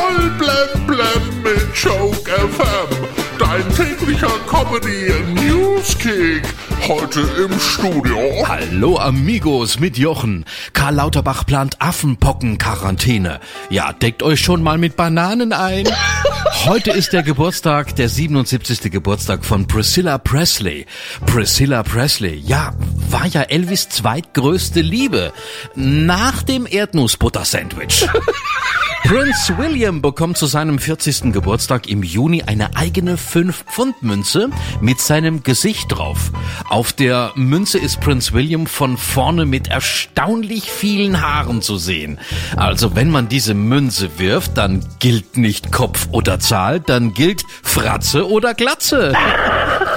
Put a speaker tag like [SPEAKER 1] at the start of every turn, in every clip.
[SPEAKER 1] Voll blem blem mit Joke FM. Dein täglicher Comedy Newskick. Heute im Studio.
[SPEAKER 2] Hallo Amigos mit Jochen. Karl Lauterbach plant Affenpocken-Quarantäne. Ja, deckt euch schon mal mit Bananen ein. Heute ist der Geburtstag, der 77. Geburtstag von Priscilla Presley. Priscilla Presley, ja, war ja Elvis zweitgrößte Liebe. Nach dem Erdnussbutter-Sandwich. Prince William bekommt zu seinem 40. Geburtstag im Juni eine eigene 5-Pfund-Münze mit seinem Gesicht drauf. Auf der Münze ist Prince William von vorne mit erstaunlich vielen Haaren zu sehen. Also wenn man diese Münze wirft, dann gilt nicht Kopf oder Zahl, dann gilt Fratze oder Glatze.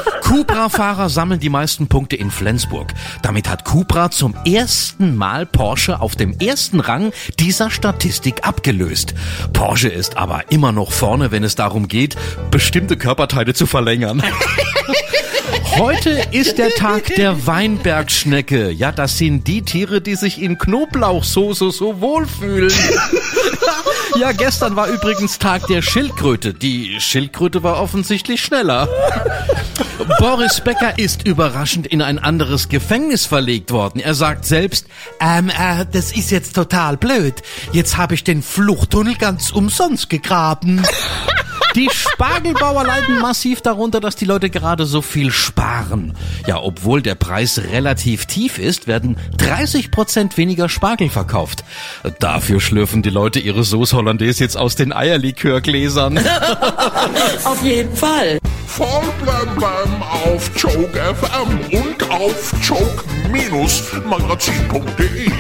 [SPEAKER 2] Cupra-Fahrer sammeln die meisten Punkte in Flensburg. Damit hat Cupra zum ersten Mal Porsche auf dem ersten Rang dieser Statistik abgelöst. Porsche ist aber immer noch vorne, wenn es darum geht, bestimmte Körperteile zu verlängern. Heute ist der Tag der Weinbergschnecke. Ja, das sind die Tiere, die sich in Knoblauchsoße so wohlfühlen. Ja, gestern war übrigens Tag der Schildkröte. Die Schildkröte war offensichtlich schneller. Boris Becker ist überraschend in ein anderes Gefängnis verlegt worden. Er sagt selbst, ähm, äh, das ist jetzt total blöd. Jetzt habe ich den Fluchttunnel ganz umsonst gegraben. Die Spargelbauer leiden massiv darunter, dass die Leute gerade so viel sparen. Ja, obwohl der Preis relativ tief ist, werden 30 Prozent weniger Spargel verkauft. Dafür schlürfen die Leute ihre Sauce Hollandaise jetzt aus den Eierlikörgläsern.
[SPEAKER 3] Auf jeden Fall.
[SPEAKER 1] Voll blem blem auf Joke FM und auf joke-magazin.de.